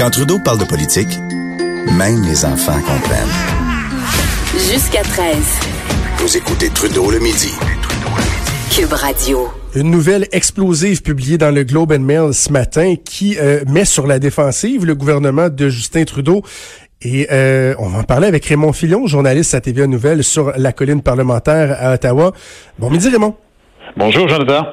Quand Trudeau parle de politique, même les enfants comprennent. Jusqu'à 13. Vous écoutez Trudeau le midi. Cube Radio. Une nouvelle explosive publiée dans le Globe and Mail ce matin qui euh, met sur la défensive le gouvernement de Justin Trudeau. Et euh, on va en parler avec Raymond Fillon, journaliste à TVA Nouvelles sur la colline parlementaire à Ottawa. Bon midi Raymond. Bonjour Jonathan.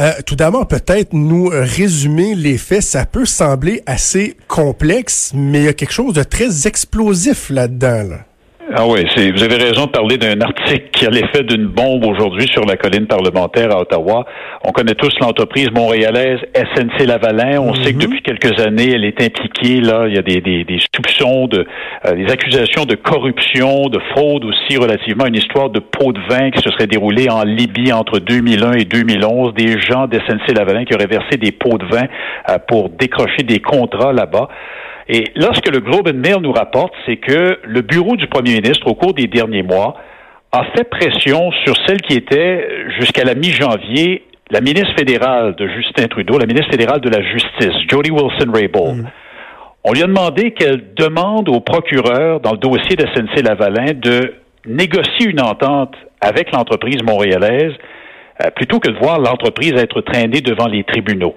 Euh, tout d'abord, peut-être nous résumer les faits. Ça peut sembler assez complexe, mais il y a quelque chose de très explosif là-dedans. Là. Ah oui, c'est, vous avez raison de parler d'un article qui a l'effet d'une bombe aujourd'hui sur la colline parlementaire à Ottawa. On connaît tous l'entreprise montréalaise SNC Lavalin. On sait que mhm. depuis quelques années, elle est impliquée. Là, il y a des, des, des soupçons de, euh, des accusations de corruption, de fraude aussi relativement à une histoire de pot de vin qui se serait déroulée en Libye entre 2001 et 2011. Des gens d'SNC Lavalin qui auraient versé des pots de vin euh, pour décrocher des contrats là-bas. Et là, ce que le Globe and Mail nous rapporte, c'est que le bureau du premier ministre, au cours des derniers mois, a fait pression sur celle qui était, jusqu'à la mi-janvier, la ministre fédérale de Justin Trudeau, la ministre fédérale de la Justice, Jody Wilson-Raybould. Mm. On lui a demandé qu'elle demande au procureur, dans le dossier de SNC-Lavalin, de négocier une entente avec l'entreprise montréalaise, euh, plutôt que de voir l'entreprise être traînée devant les tribunaux.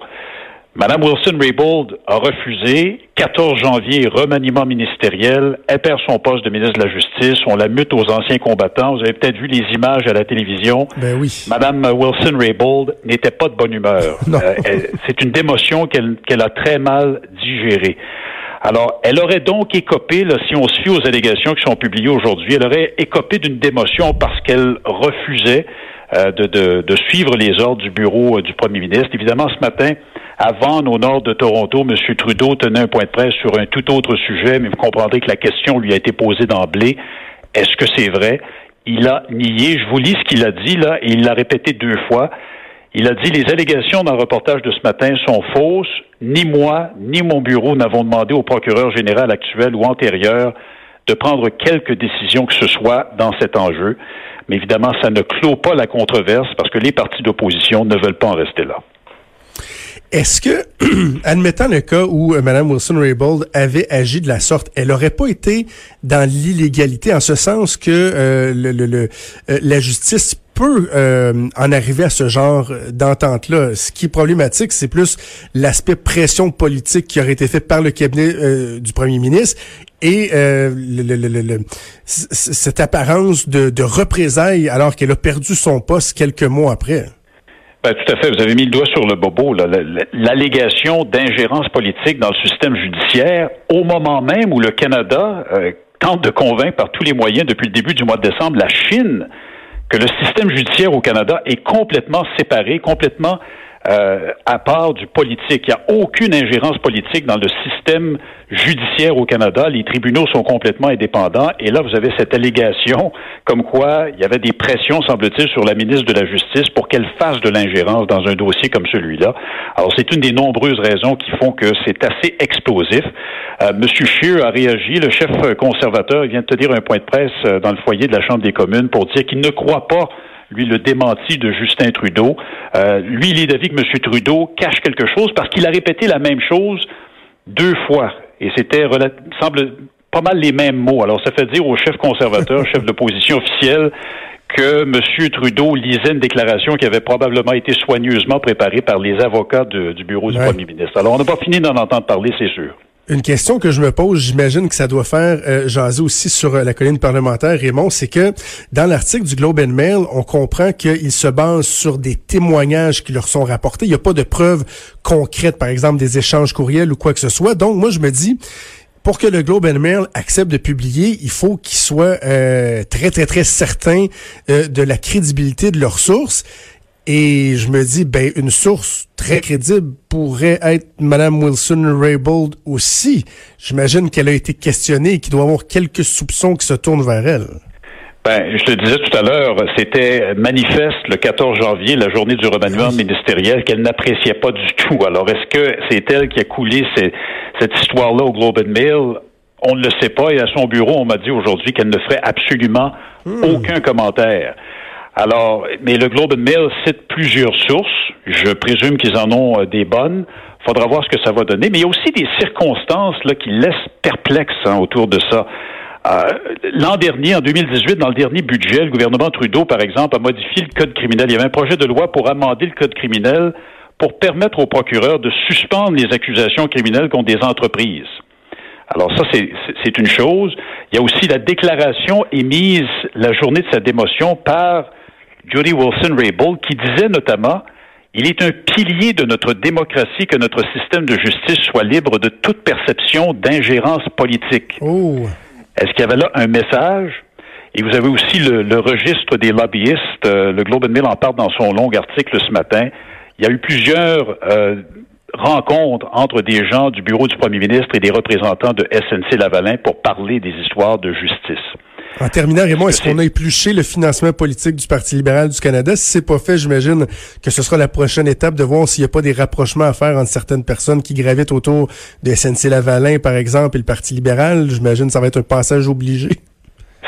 Madame Wilson-Raybould a refusé. 14 janvier, remaniement ministériel. Elle perd son poste de ministre de la Justice. On la mute aux anciens combattants. Vous avez peut-être vu les images à la télévision. Ben oui. Madame Wilson-Raybould n'était pas de bonne humeur. Euh, c'est une démotion qu'elle a très mal digérée. Alors, elle aurait donc écopé, là, si on se fie aux allégations qui sont publiées aujourd'hui, elle aurait écopé d'une démotion parce qu'elle refusait euh, de, de, de, suivre les ordres du bureau euh, du premier ministre. Évidemment, ce matin, Vaughan, au nord de Toronto, M. Trudeau tenait un point de presse sur un tout autre sujet, mais vous comprendrez que la question lui a été posée d'emblée. Est-ce que c'est vrai? Il a nié. Je vous lis ce qu'il a dit, là, et il l'a répété deux fois. Il a dit les allégations dans le reportage de ce matin sont fausses. Ni moi, ni mon bureau n'avons demandé au procureur général actuel ou antérieur de prendre quelque décision que ce soit dans cet enjeu. Mais évidemment, ça ne clôt pas la controverse parce que les partis d'opposition ne veulent pas en rester là. Est-ce que, admettant le cas où euh, Mme Wilson-Raybould avait agi de la sorte, elle n'aurait pas été dans l'illégalité en ce sens que euh, le, euh, la justice peut en arriver à ce genre d'entente-là? Ce qui est problématique, c'est plus l'aspect pression politique qui aurait été fait par le cabinet du premier ministre et le, cette apparence de représailles alors qu'elle a perdu son poste quelques mois après. Ben, tout à fait. Vous avez mis le doigt sur le bobo. L'allégation d'ingérence politique dans le système judiciaire au moment même où le Canada euh, tente de convaincre par tous les moyens depuis le début du mois de décembre la Chine que le système judiciaire au Canada est complètement séparé, complètement euh, à part du politique. Il n'y a aucune ingérence politique dans le système judiciaire au Canada. Les tribunaux sont complètement indépendants. Et là, vous avez cette allégation comme quoi il y avait des pressions, semble-t-il, sur la ministre de la Justice pour qu'elle fasse de l'ingérence dans un dossier comme celui-là. Alors, c'est une des nombreuses raisons qui font que c'est assez explosif. Euh, Monsieur Scheer a réagi. Le chef conservateur vient de te dire un point de presse euh, dans le foyer de la Chambre des communes pour dire qu'il ne croit pas lui, le démenti de Justin Trudeau. Euh, lui, il est d'avis que M. Trudeau cache quelque chose parce qu'il a répété la même chose deux fois. Et c'était, semble, pas mal les mêmes mots. Alors, ça fait dire au chef conservateur, chef d'opposition officiel, que M. Trudeau lisait une déclaration qui avait probablement été soigneusement préparée par les avocats du bureau du premier ministre. Alors, on n'a pas fini d'en entendre parler, c'est sûr. Une question que je me pose, j'imagine que ça doit faire euh, aussi sur euh, la colline parlementaire, Raymond, c'est que dans l'article du Globe and Mail, on comprend qu'il se base sur des témoignages qui leur sont rapportés. Il n'y a pas de preuves concrètes, par exemple des échanges courriels ou quoi que ce soit. Donc, moi, je me dis, pour que le Globe Mail accepte de publier, il faut qu'ils soient euh, très, très, très certains de la crédibilité de leurs sources. Et je me dis, ben, une source très crédible pourrait être Madame Wilson Raybould aussi. J'imagine qu'elle a été questionnée et qu'il doit y avoir quelques soupçons qui se tournent vers elle. Ben, je te disais tout à l'heure, c'était manifeste le 14 janvier, la journée du remaniement ministériel, qu'elle n'appréciait pas du tout. Alors, est-ce que c'est elle qui a coulé cette histoire-là au Globe and Mail? On ne le sait pas et à son bureau, on m'a dit aujourd'hui qu'elle ne ferait absolument hmm. aucun commentaire. Alors, mais le Globe and Mail cite plusieurs sources. Je présume qu'ils en ont euh, des bonnes. faudra voir ce que ça va donner. Mais il y a aussi des circonstances là, qui laissent perplexes hein, autour de ça. Euh, l'an dernier, en 2018, dans le dernier budget, le gouvernement Trudeau, par exemple, a modifié le code criminel. Il y avait un projet de loi pour amender le code criminel pour permettre aux procureurs de suspendre les accusations criminelles contre des entreprises. Alors ça, c'est une chose. Il y a aussi la déclaration émise la journée de sa démotion par Judy Wilson-Raybould qui disait notamment il est un pilier de notre démocratie que notre système de justice soit libre de toute perception d'ingérence politique. Oh. Est-ce qu'il y avait là un message? Et vous avez aussi le, registre des lobbyistes. Euh, le Globe and Mail en parle dans son long article ce matin. Il y a eu plusieurs euh, rencontres entre des gens du bureau du premier ministre et des représentants de SNC Lavalin pour parler des histoires de justice. En terminant, Raymond, est-ce qu'on a épluché le financement politique du Parti libéral du Canada? Si c'est pas fait, j'imagine que ce sera la prochaine étape de voir s'il n'y a pas des rapprochements à faire entre certaines personnes qui gravitent autour de SNC-Lavalin, par exemple, et le Parti libéral. J'imagine que ça va être un passage obligé.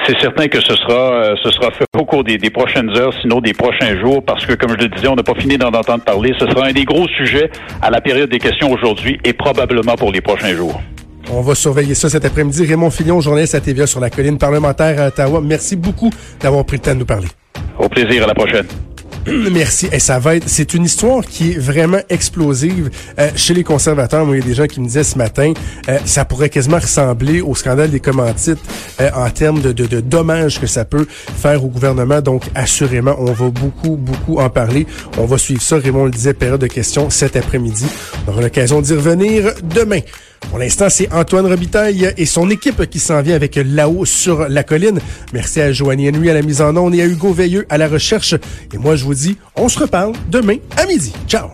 C'est certain que ce sera, euh, ce sera fait au cours des, des, prochaines heures, sinon des prochains jours, parce que, comme je le disais, on n'a pas fini d'en entendre parler. Ce sera un des gros sujets à la période des questions aujourd'hui et probablement pour les prochains jours. On va surveiller ça cet après-midi. Raymond Fillon, journaliste à TVA sur la colline parlementaire à Ottawa. Merci beaucoup d'avoir pris le temps de nous parler. Au plaisir, à la prochaine. Merci. Et ça va être, c'est une histoire qui est vraiment explosive euh, chez les conservateurs. Moi, il y a des gens qui me disaient ce matin, euh, ça pourrait quasiment ressembler au scandale des commandites euh, en termes de, de, de, dommages que ça peut faire au gouvernement. Donc, assurément, on va beaucoup, beaucoup en parler. On va suivre ça. Raymond le disait, période de questions cet après-midi. On aura l'occasion d'y revenir demain. Pour l'instant, c'est Antoine Robitaille et son équipe qui s'en vient avec là-haut sur la colline. Merci à Joanie Henry à la mise en onde et à Hugo Veilleux à la recherche. Et moi, je vous dis, on se reparle demain à midi. Ciao!